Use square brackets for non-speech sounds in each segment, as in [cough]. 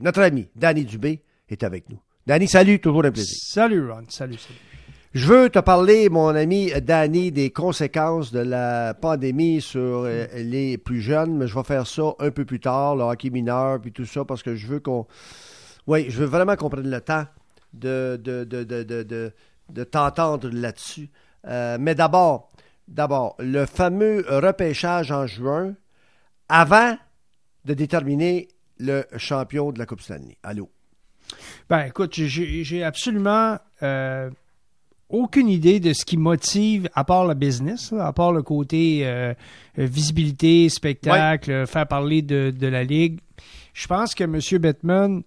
Notre ami Danny Dubé est avec nous. Danny, salut, toujours un plaisir. Salut Ron, salut, salut. Je veux te parler, mon ami Danny, des conséquences de la pandémie sur euh, les plus jeunes, mais je vais faire ça un peu plus tard, le hockey mineur, puis tout ça, parce que je veux qu'on... Oui, je veux vraiment qu'on prenne le temps de, de, de, de, de, de, de t'entendre là-dessus. Euh, mais d'abord, d'abord, le fameux repêchage en juin, avant de déterminer le champion de la Coupe Stanley. Allô? Ben écoute, j'ai absolument euh, aucune idée de ce qui motive, à part le business, à part le côté euh, visibilité, spectacle, faire parler de, de la Ligue. Je pense que M. Bettman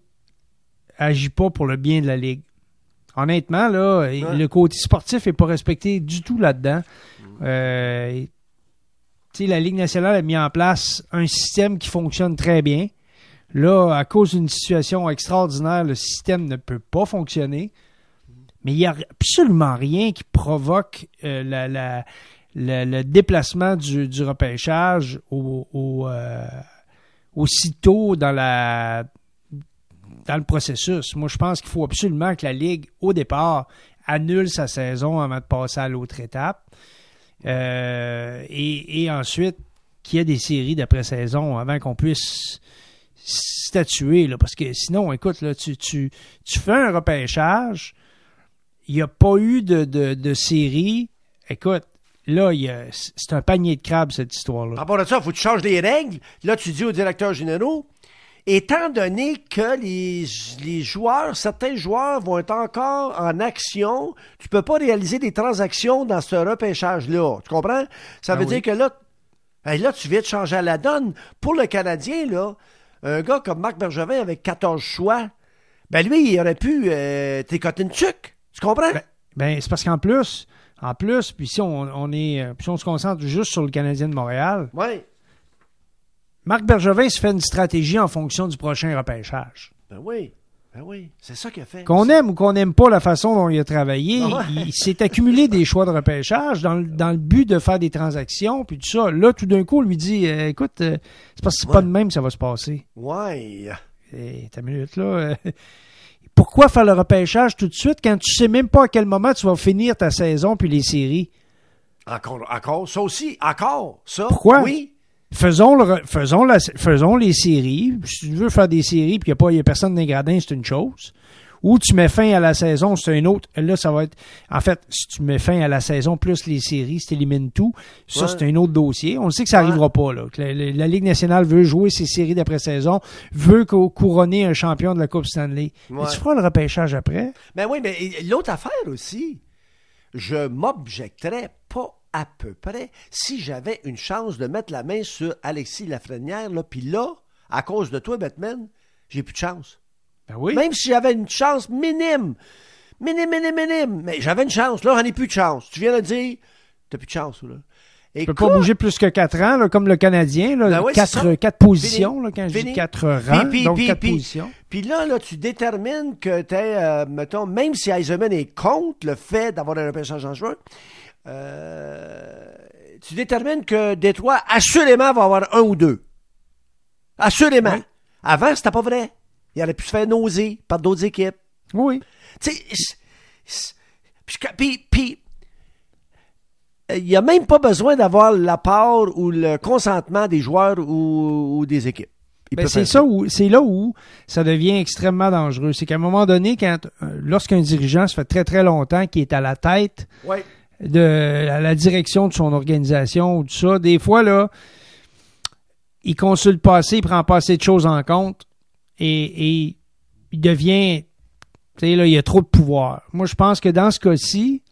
agit pas pour le bien de la Ligue. Honnêtement, là, le côté sportif est pas respecté du tout là-dedans. Euh, tu sais, la Ligue nationale a mis en place un système qui fonctionne très bien. Là, à cause d'une situation extraordinaire, le système ne peut pas fonctionner. Mais il n'y a absolument rien qui provoque euh, le, déplacement du, repêchage au, euh, aussitôt dans le processus. Moi, je pense qu'il faut absolument que la Ligue, au départ, annule sa saison avant de passer à l'autre étape. Euh, et, et ensuite, qu'il y ait des séries d'après-saison avant qu'on puisse statuer. Là, parce que sinon, écoute, là, tu, tu, tu fais un repêchage, il n'y a pas eu de, de, de série. Écoute, là, il y a- c'est un panier de crabes, cette Par histoire-là. rapport à ça, il faut que tu changes les règles. Là, tu dis aux directeurs généraux, étant donné que les, les joueurs, certains joueurs vont être encore en action, tu peux pas réaliser des transactions dans ce repêchage-là. Tu comprends? Ça Ah veut dire que là, là, tu viens de changer la donne. Pour le Canadien, là, un gars comme Marc Bergevin avec 14 choix, ben lui, il aurait pu euh, tricoter une tuque. Tu comprends? Ben, Ben, c'est parce qu'en plus, en plus, puis si on, on est, euh, puis si on se concentre juste sur le Canadien de Montréal, oui. Marc Bergevin se fait une stratégie en fonction du prochain repêchage. Ben oui. Ben oui. C'est ça qu'il a fait. Qu'on aime ou qu'on n'aime pas la façon dont il a travaillé, Ah ouais. il, s'est accumulé des choix de repêchage dans, le- dans le but de faire des transactions, puis tout ça. Là, tout d'un coup, on lui dit, euh, écoute, euh, c'est parce que c'est Ouais. pas de même que ça va se passer. Ouais. Eh, ta minute là. euh, [laughs] pourquoi faire le repêchage tout de suite quand tu sais même pas à quel moment tu vas finir ta saison puis les séries? Encore, encore, ça aussi, encore, ça. Pourquoi? Oui. Faisons, le, re- faisons, la, faisons les séries. Si tu veux faire des séries puis qu'il n'y a, a personne dans les gradins, c'est une chose. Ou tu mets fin à la saison, c'est une autre. Là, ça va être. En fait, si tu mets fin à la saison plus les séries, si tu élimines tout, ça, Ouais. c'est un autre dossier. On sait que ça Ouais. n'arrivera pas. Là. La, la- la Ligue nationale veut jouer ses séries d'après-saison, veut cou- couronner un champion de la Coupe Stanley. Mais Ouais. tu feras le repêchage après. Ben oui, mais l'autre affaire aussi, je m'objecterais pas à peu près si j'avais une chance de mettre la main sur Alexis Lafrenière, là, puis là, à cause de toi, Batman, j'ai plus de chance. Ben oui. Même si j'avais une chance minime, minime, minime, minime, mais j'avais une chance, là, j'en ai plus de chance. Tu viens de dire, t'as plus de chance, là. Tu peux pas bouger plus que quatre ans, là, comme le Canadien. Là, Ben c'est quatre, positions, là, quand je dis quatre rangs, Puis- donc puis- quatre puis- positions. Puis là, là, tu détermines que t'es, euh, mettons, même si Eisenman est contre le fait d'avoir un repêchage en juin, euh, tu détermines que Détroit, assurément, va avoir un ou deux. Assurément. Oui. Avant, c'était pas vrai. Il aurait pu se faire nauser par d'autres équipes. Oui. Tu sais, puis, euh, il n'y a même pas besoin d'avoir la part ou le consentement des joueurs ou, ou des équipes. Ben, c'est ça où c'est là où ça devient extrêmement dangereux. C'est qu'à un moment donné, quand euh, lorsqu'un dirigeant se fait très très longtemps qui est à la tête Ouais. De la direction de son organisation ou tout ça, des fois là, il consulte pas assez, il prend pas assez de choses en compte et, et il devient tu sais là, il y a trop de pouvoir. Moi, je pense que dans ce cas-ci,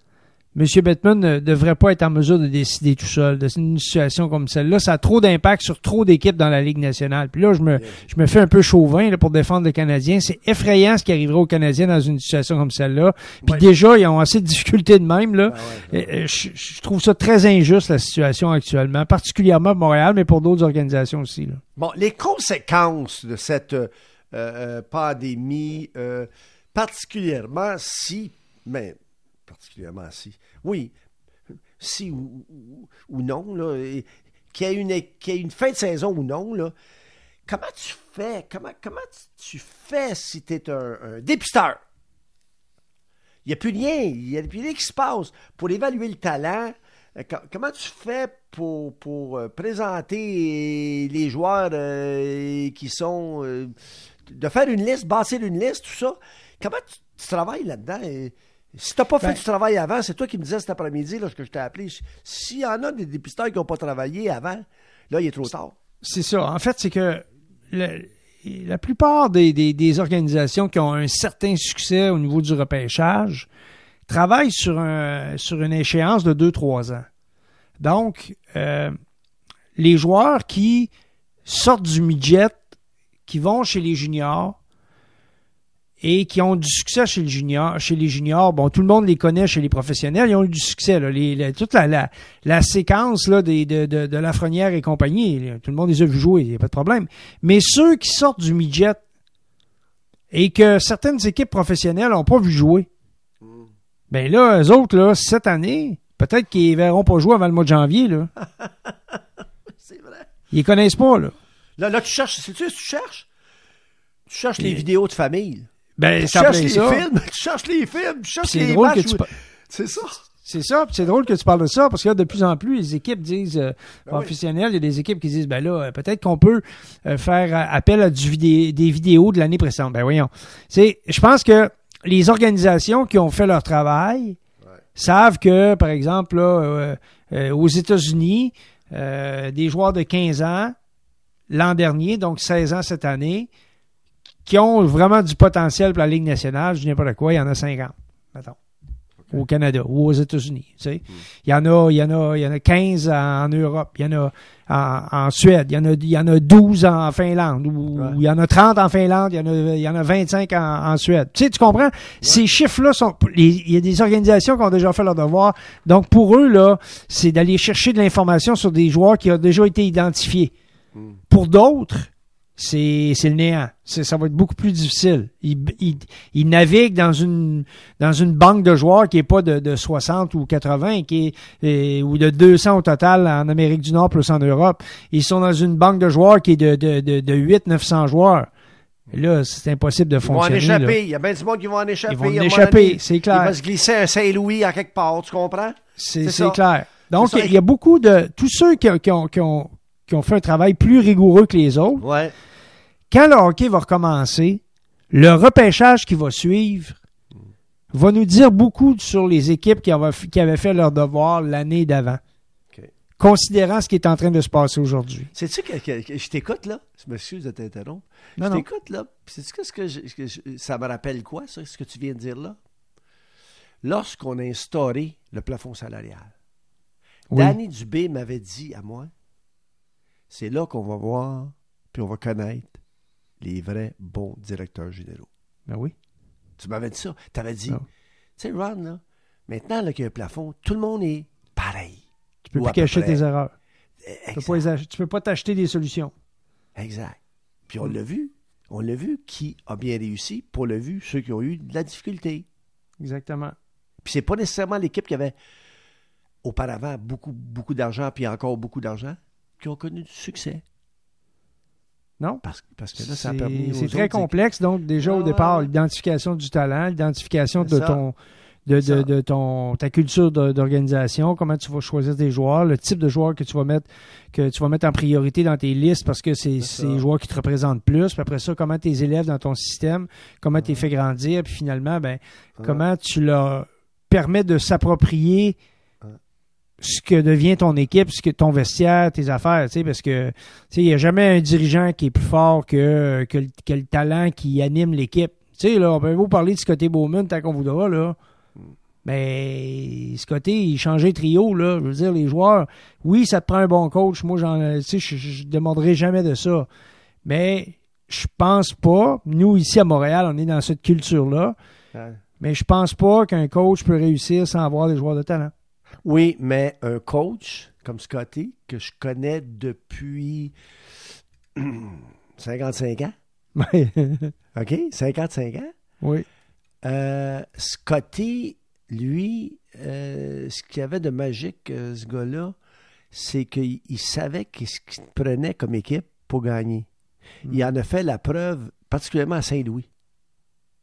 M. Bettman ne devrait pas être en mesure de décider tout seul de une situation comme celle-là. Ça a trop d'impact sur trop d'équipes dans la Ligue nationale. Puis là, je me, je me fais un peu chauvin là, pour défendre le Canadien. C'est effrayant ce qui arriverait aux Canadiens dans une situation comme celle-là. Puis Ouais. déjà, ils ont assez de difficultés de même. Là. Ben ouais. Euh, je, je trouve ça très injuste, la situation actuellement, particulièrement à Montréal, mais pour d'autres organisations aussi. Là. Bon, les conséquences de cette euh, euh, pandémie, euh, particulièrement si, mais particulièrement si, oui, si ou, ou- non, là, qu'il y ait une, y une fin de saison ou non, là, comment tu fais, comment, comment tu fais si tu es un, un dépisteur? Il n'y a plus rien, il n'y a plus rien qui se passe. Pour évaluer le talent, euh, co- comment tu fais pour, pour euh, présenter les joueurs euh, qui sont. de faire une liste, bâtir une liste, tout ça? Comment tu travailles là-dedans? Si tu n'as pas fait Ben- du travail avant, c'est toi qui me disais cet après-midi, lorsque je t'ai appelé, s'il y en a des dépisteurs qui n'ont pas travaillé avant, là, il est trop tard. C'est ça. En fait, c'est que le- la plupart des, des- des organisations qui ont un certain succès au niveau du repêchage travaillent sur, un, sur une échéance de 2-3 ans. Donc, euh, les joueurs qui sortent du midget, qui vont chez les juniors et qui ont du succès chez, le junior, chez les juniors, bon, tout le monde les connaît chez les professionnels, ils ont eu du succès. Là, Les- la- toute la, la, la séquence là, des, de, de, de Lafrenière et compagnie, là, tout le monde les a vus jouer, il n'y a pas de problème. Mais ceux qui sortent du midget et que certaines équipes professionnelles n'ont pas vu jouer, ben là, eux autres, là, cette année, peut-être qu'ils ne verront pas jouer avant le mois de janvier. Là. [laughs] C'est vrai. Ils connaissent pas. Là. Là, là tu cherches, sais-tu ce que tu cherches? Tu cherches les vidéos de famille. Ben, Tu cherches les ça. films, tu cherches les films, tu cherches C'est les drôle matchs. pa- C'est ça. C'est ça, c'est drôle que tu parles de ça, parce que là, de plus en plus, les équipes disent, euh, Ben professionnelles, il y a des équipes qui disent, ben là, euh, peut-être qu'on peut euh, faire euh, appel à du vidé- des vidéos de l'année précédente. Ben voyons. C'est, je pense que les organisations qui ont fait leur travail savent que, par exemple, là, euh, euh, aux États-Unis, euh, des joueurs de 15 ans l'an dernier, donc 16 ans cette année, qui ont vraiment du potentiel pour la Ligue nationale, je dis n'importe quoi, il y en a 50, mettons au Canada ou aux États-Unis. Tu sais. Il y en a, il y en a, il y en a 15 en, Europe, il y en a en, en Suède, il y en a, il y en a 12 en Finlande, ou Ouais. il y en a 30 en Finlande, il y en a, il y en a 25 en, en Suède. Tu sais, tu comprends? Ces chiffres-là sont, les- il y a des organisations qui ont déjà fait leur devoir. Donc, pour eux, là, c'est d'aller chercher de l'information sur des joueurs qui ont déjà été identifiés. Pour d'autres, c'est c'est le néant. Ça va être beaucoup plus difficile. Ils, ils, ils naviguent dans une dans une banque de joueurs qui est pas de, de 60 ou 80, qui est euh, ou de 200 au total en Amérique du Nord plus en Europe. Ils sont dans une banque de joueurs qui est de, de, de, de 8 900 joueurs. Là, c'est impossible de Ils vont en fonctionner. là. échapper. Il y a bien du monde qui vont en échapper. Ils vont en échapper, c'est Il clair. va se glisser un Saint-Louis à quelque part, tu comprends? C'est clair. Donc, il y a beaucoup de... Tous ceux qui ont, qui, ont, qui ont fait un travail plus rigoureux que les autres, Ouais. quand le hockey va recommencer, le repêchage qui va suivre va nous dire beaucoup sur les équipes qui avaient, qui avaient fait leur devoir l'année d'avant. Considérant ce qui est en train de se passer aujourd'hui. Sais-tu que, que- que je t'écoute, là? Je m'excuse de t'interrompre. Je t'écoute, là. Sais-tu qu'est-ce que, je- que je- ça me rappelle quoi, ça, ce que tu viens de dire là? Lorsqu'on a instauré le plafond salarial, Oui. Danny Dubé m'avait dit à moi, c'est là qu'on va voir, puis on va connaître les vrais bons directeurs généraux. Ben oui. Tu m'avais dit ça. Tu avais dit, Ah. tu sais, Ron, là, maintenant là, qu'il y a un plafond, tout le monde est pareil. Tu peux Ou plus cacher près. tes erreurs. Tu peux pas les ach- tu peux pas t'acheter des solutions. Exact. Puis on l'a vu. On l'a vu qui a bien réussi, pour le vu ceux qui ont eu de la difficulté. Exactement. Puis c'est pas nécessairement l'équipe qui avait auparavant beaucoup, beaucoup d'argent, puis encore beaucoup d'argent, qui ont connu du succès. Non? Parce, parce que là, ça a C'est permis. c'est très complexe. Donc, déjà au ouais, départ, ouais. l'identification du talent, l'identification de ça. ton de, de, ton ta culture d'organisation, comment tu vas choisir tes joueurs, le type de joueurs que tu vas mettre que tu vas mettre en priorité dans tes listes parce que c'est les joueurs qui te représentent plus. Puis après ça, comment tes élèves dans ton système, comment tu les fais grandir, puis finalement, ben comment tu leur permets de s'approprier. Ce que devient ton équipe, ce que ton vestiaire, tes affaires, tu sais, parce que tu sais, il n'y a jamais un dirigeant qui est plus fort que, que, le, que le talent qui anime l'équipe. Tu sais, là, on peut vous parler de Scotty Bowman tant qu'on voudra, là. Mais Scotty, il changeait trio, là. Je veux dire, les joueurs, oui, ça te prend un bon coach. Moi, j'en, tu sais, je, je demanderai jamais de ça. Mais je pense pas. Nous, ici à Montréal, on est dans cette culture-là. Ouais. Mais je pense pas qu'un coach peut réussir sans avoir des joueurs de talent. Oui, mais un coach comme Scotty, que je connais depuis [clears throat] 55 ans, OK? 55 ans? oui. Euh, Scotty, lui, euh, ce qu'il y avait de magique, euh, ce gars-là, c'est qu'il il savait qu'est-ce qu'il prenait comme équipe pour gagner. Il en a fait la preuve, particulièrement à Saint-Louis.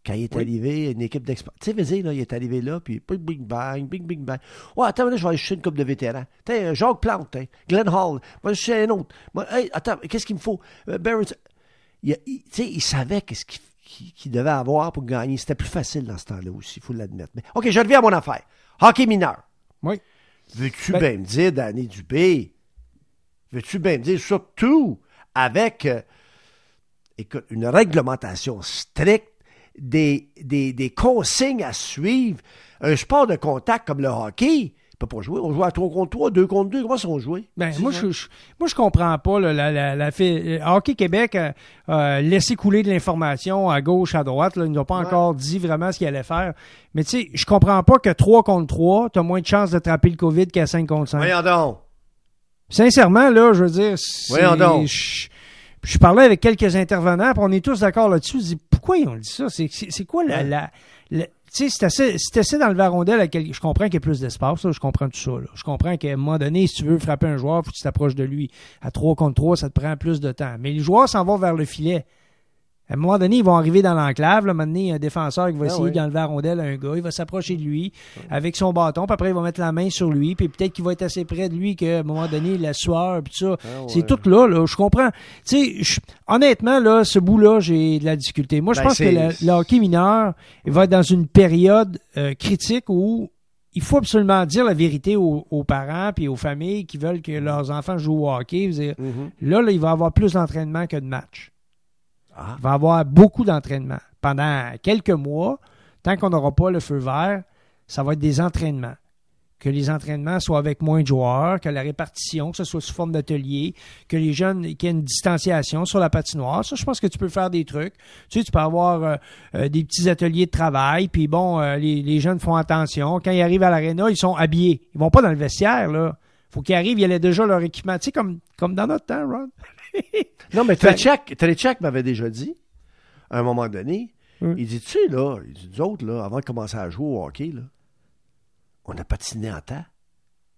Quand il est Oui. arrivé, une équipe d'experts. Tu sais, là, il est arrivé là, puis bing, bing, bang, bing, bing, bang. Ouais, attends, là, je vais aller chercher une coupe de vétérans. Tiens, Jacques Plante, hein, Glenn Hall, moi, je chercher un autre. Moi, hey, attends, qu'est-ce qu'il me faut? Euh, Barron- il, il- tu sais, il savait qu'est-ce qu'il devait avoir pour gagner. C'était plus facile dans ce temps-là aussi, il faut l'admettre. Mais, OK, je reviens à mon affaire. Hockey mineur. Oui. Veux-tu Ben- bien me dire, Danny Dubé? Veux-tu bien me dire, surtout avec, euh, écoute, une réglementation stricte, des, des, des consignes à suivre, un sport de contact comme le hockey, il peut pas jouer. On joue à 3 contre 3, 2 contre 2, comment ça on jouait? Ben, moi, je, je- moi, je comprends pas là, la, la, la euh, Hockey Québec a a laissé couler de l'information à gauche, à droite. Là. Ils n'ont pas Ouais. encore dit vraiment ce qu'ils allaient faire. Mais tu sais, je comprends pas que 3 contre 3, tu as moins de chances d'attraper le COVID qu'à 5 contre 5. Voyons donc. Sincèrement, là, je veux dire, c'est- Voyons donc. Je, je parlais avec quelques intervenants, puis on est tous d'accord là-dessus. Je dis, pourquoi ils ont dit ça? C'est, quoi la... La, la- tu sais, c'est assez, c'est assez dans le varondel. à quel- je comprends qu'il y a plus d'espace, je comprends tout ça. là. Je comprends qu'à un moment donné, si tu veux frapper un joueur, faut que tu t'approches de lui. À 3 contre 3, ça te prend plus de temps. Mais les joueurs s'en vont vers le filet. À un moment donné, ils vont arriver dans l'enclave. Là, maintenant, il y a un défenseur qui va Ah essayer oui. d'enlever la rondelle à un gars. Il va s'approcher de lui avec son bâton. Puis après, il va mettre la main sur lui. Puis peut-être qu'il va être assez près de lui qu'à un moment donné, la sueur, puis ça. Ah C'est ouais. tout là, là. Je comprends. Tu sais, honnêtement, là, ce bout-là, j'ai de la difficulté. Moi, je Ben, pense que le, hockey mineur il va être dans une période euh, critique où il faut absolument dire la vérité aux, aux parents puis aux familles qui veulent que leurs enfants jouent au hockey. Dire, Mhm. Là, là, il va y avoir plus d'entraînement que de matchs. Il va y avoir beaucoup d'entraînement. Pendant quelques mois, tant qu'on n'aura pas le feu vert, ça va être des entraînements. Que les entraînements soient avec moins de joueurs, que la répartition, que ce soit sous forme d'atelier, que les jeunes, qu'il y ait une distanciation sur la patinoire. Ça, je pense que tu peux faire des trucs. Tu sais, tu peux avoir euh, euh, des petits ateliers de travail, puis bon, euh, les, jeunes font attention. Quand ils arrivent à l'aréna, ils sont habillés. Ils vont pas dans le vestiaire, là. Faut qu'ils arrivent, ils aient déjà leur équipement. Tu sais, comme, comme dans notre temps, Ron. [laughs] Non, mais Trechak, Trechak m'avait déjà dit, à un moment donné, Oui. il dit, tu sais, là, il dit, nous autres, là, avant de commencer à jouer au hockey, là, on a patiné en temps.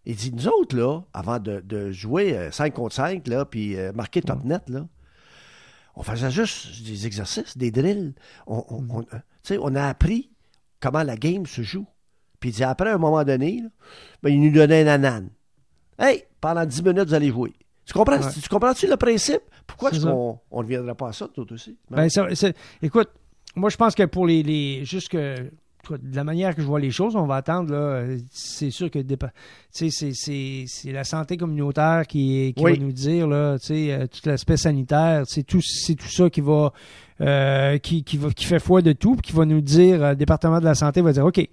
Il dit, nous autres, là, avant de, de jouer euh, 5 contre 5, là, puis euh, marquer top net, là, on faisait juste des exercices, des drills. On, on- euh, sais, on a appris comment la game se joue. Puis il dit, après, à un moment donné, là, ben, il nous donnait un anane. Hey, pendant 10 minutes, vous allez jouer. Tu comprends? Ouais. Tu comprends-tu le principe? Pourquoi est-ce qu'on on ne viendrait pas à ça, toi aussi? Ben, ça- écoute, moi, je pense que pour les. les juste que. toi, De la manière que je vois les choses, on va attendre, là. C'est sûr que c'est- la santé communautaire qui, qui Oui. va nous dire, là, tu sais, euh, tout l'aspect sanitaire, c'est tout, c'est tout ça qui va, euh, qui, qui, va, qui fait foi de tout, puis qui va nous dire, euh, le département de la santé va dire, OK, euh,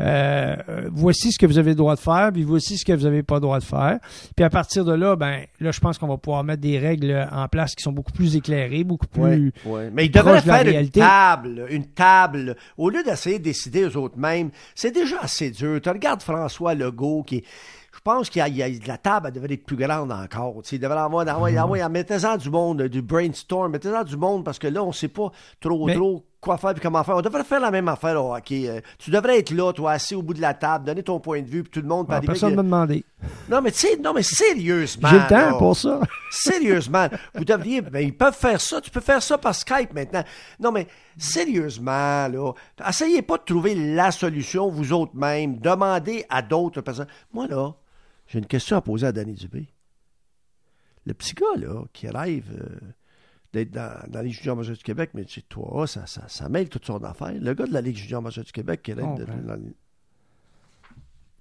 euh, voici ce que vous avez le droit de faire, puis voici ce que vous n'avez pas le droit de faire. Puis à partir de là, ben, là, je pense qu'on va pouvoir mettre des règles en place qui sont beaucoup plus éclairées, beaucoup plus. Ouais, ouais. Mais ils devraient de faire une réalité. table, une table. Au lieu d'essayer de décider eux autres mêmes, c'est déjà assez dur. Tu regardes François Legault qui est- pense qu'il y a, il y a- la table elle devrait être plus grande encore. Il devrait avoir, avoir, Mhm. mettez-en du monde, du brainstorm, mettez-en du monde parce que là, on ne sait pas trop Mais- trop quoi faire et comment faire. On devrait faire la même affaire au hockey. Euh, tu devrais être là, toi, assis au bout de la table, donner ton point de vue, puis tout le monde Ah, personne ne m'a demandé. [laughs] Non, mais tu sais, non, mais sérieusement. J'ai le temps là. pour ça. [laughs] Sérieusement, vous devriez. Ben, ils peuvent faire ça. Tu peux faire ça par Skype maintenant. Non, mais sérieusement, là. Essayez pas de trouver la solution vous autres mêmes. Demandez à d'autres personnes. Moi, là, j'ai une question à poser à Danny Dubé. Le petit gars, là, qui rêve euh, d'être dans, dans la Ligue junior majeure du Québec, mais c'est toi, ça, ça, ça mêle toute son affaire. Le gars de la Ligue junior majeure du Québec qui rêve de. Dans-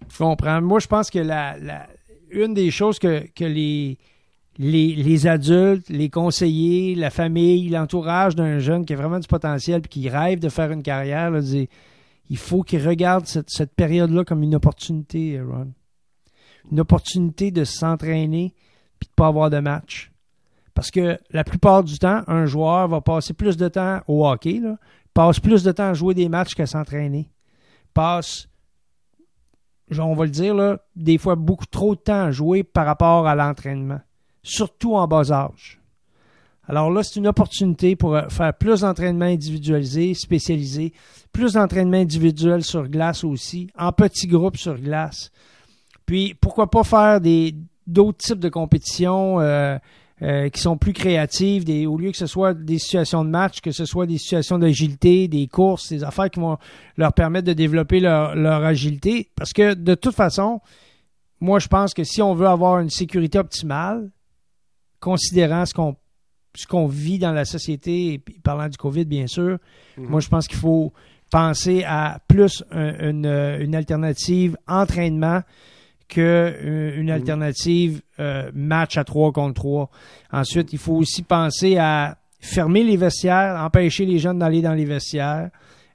Je comprends. Moi, je pense que la, la- une des choses que, que les, les, les adultes, les conseillers, la famille, l'entourage d'un jeune qui a vraiment du potentiel et qui rêve de faire une carrière, là, il faut qu'il regarde cette, cette période-là comme une opportunité, Ron. Une opportunité de s'entraîner puis de pas avoir de match. Parce que la plupart du temps, un joueur va passer plus de temps au hockey, là, passe plus de temps à jouer des matchs qu'à s'entraîner. Passe on va le dire, là, des fois beaucoup trop de temps à jouer par rapport à l'entraînement, surtout en bas âge. Alors là, c'est une opportunité pour euh, faire plus d'entraînement individualisé, spécialisé, plus d'entraînement individuel sur glace aussi, en petits groupes sur glace. Puis, pourquoi pas faire des d'autres types de compétitions, euh, euh, qui sont plus créatives, des, au lieu que ce soit des situations de match, que ce soit des situations d'agilité, des courses, des affaires qui vont leur permettre de développer leur, leur agilité. Parce que de toute façon, moi je pense que si on veut avoir une sécurité optimale, considérant ce qu'on ce qu'on vit dans la société, et parlant du COVID bien sûr, Mhm. moi je pense qu'il faut penser à plus un- une, une alternative entraînement que euh, une alternative euh, match à 3 contre 3. Ensuite, il faut aussi penser à fermer les vestiaires, empêcher les jeunes d'aller dans les vestiaires,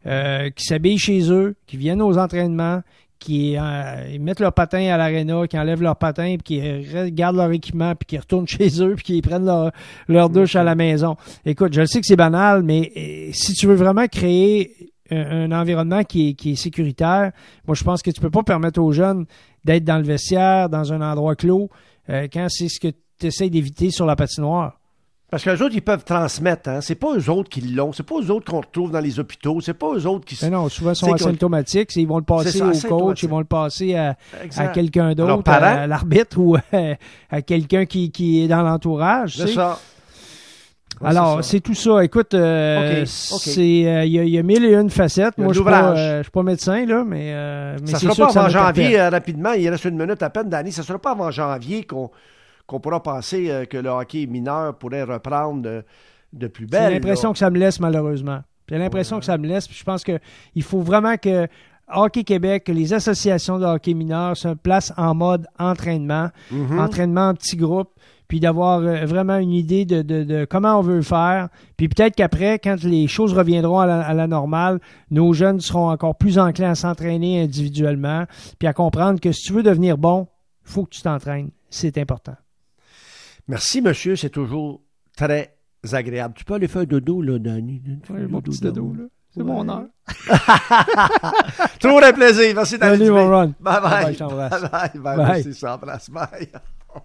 euh, qui s'habillent chez eux, qui viennent aux entraînements, qui euh, mettent leur patin à l'aréna, qui enlèvent leur patin, puis qui re- gardent leur équipement, puis qui retournent [laughs] chez eux, puis qui prennent leur, leur douche à la maison. Écoute, je sais que c'est banal, mais si tu veux vraiment créer un, un environnement qui est, qui est sécuritaire, moi je pense que tu peux pas permettre aux jeunes d'être dans le vestiaire, dans un endroit clos, euh, quand c'est ce que tu essaies d'éviter sur la patinoire. Parce qu'eux autres, ils peuvent transmettre. Hein? C'est pas eux autres qui l'ont. C'est pas eux autres qu'on retrouve dans les hôpitaux. C'est pas eux autres qui... Mais non, souvent ils sont asymptomatiques, ils vont le passer ça, au coach, ils vont le passer à, à quelqu'un d'autre, à, à l'arbitre [laughs] ou à, à quelqu'un qui, qui est dans l'entourage. C'est ça. Ouais, Alors, c'est tout ça. Écoute, euh, c'est euh, il y, a- il y a mille et une facettes. Moi, je suis pas, euh, suis pas médecin là, mais, mais ça sera sûr pas avant janvier, rapidement. Il reste une minute à peine, Danny. Ça sera pas avant janvier qu'on qu'on pourra penser que le hockey mineur pourrait reprendre de, plus belle. J'ai l'impression que ça me laisse malheureusement. J'ai l'impression que ça me laisse. puis je pense que il faut vraiment que Hockey Québec, que les associations de hockey mineur se placent en mode entraînement, Mhm. entraînement en petits groupes, puis d'avoir euh, vraiment une idée de, de- de comment on veut le faire. Puis peut-être qu'après, quand les choses reviendront à la, à la normale, nos jeunes seront encore plus enclins à s'entraîner individuellement, puis à comprendre que si tu veux devenir bon, il faut que tu t'entraînes. C'est important. Merci, monsieur. C'est toujours très agréable. Tu peux aller faire dodo, là, Danny. Tu fais dodo, là. C'est Ouais. mon heure. [laughs] Toujours un plaisir. Merci, Danny. Salut, mon Ron. Bye bye. Bye, je t'embrasse. Bye bye. Bye Bye. bye. Merci, je t'embrasse. Bye.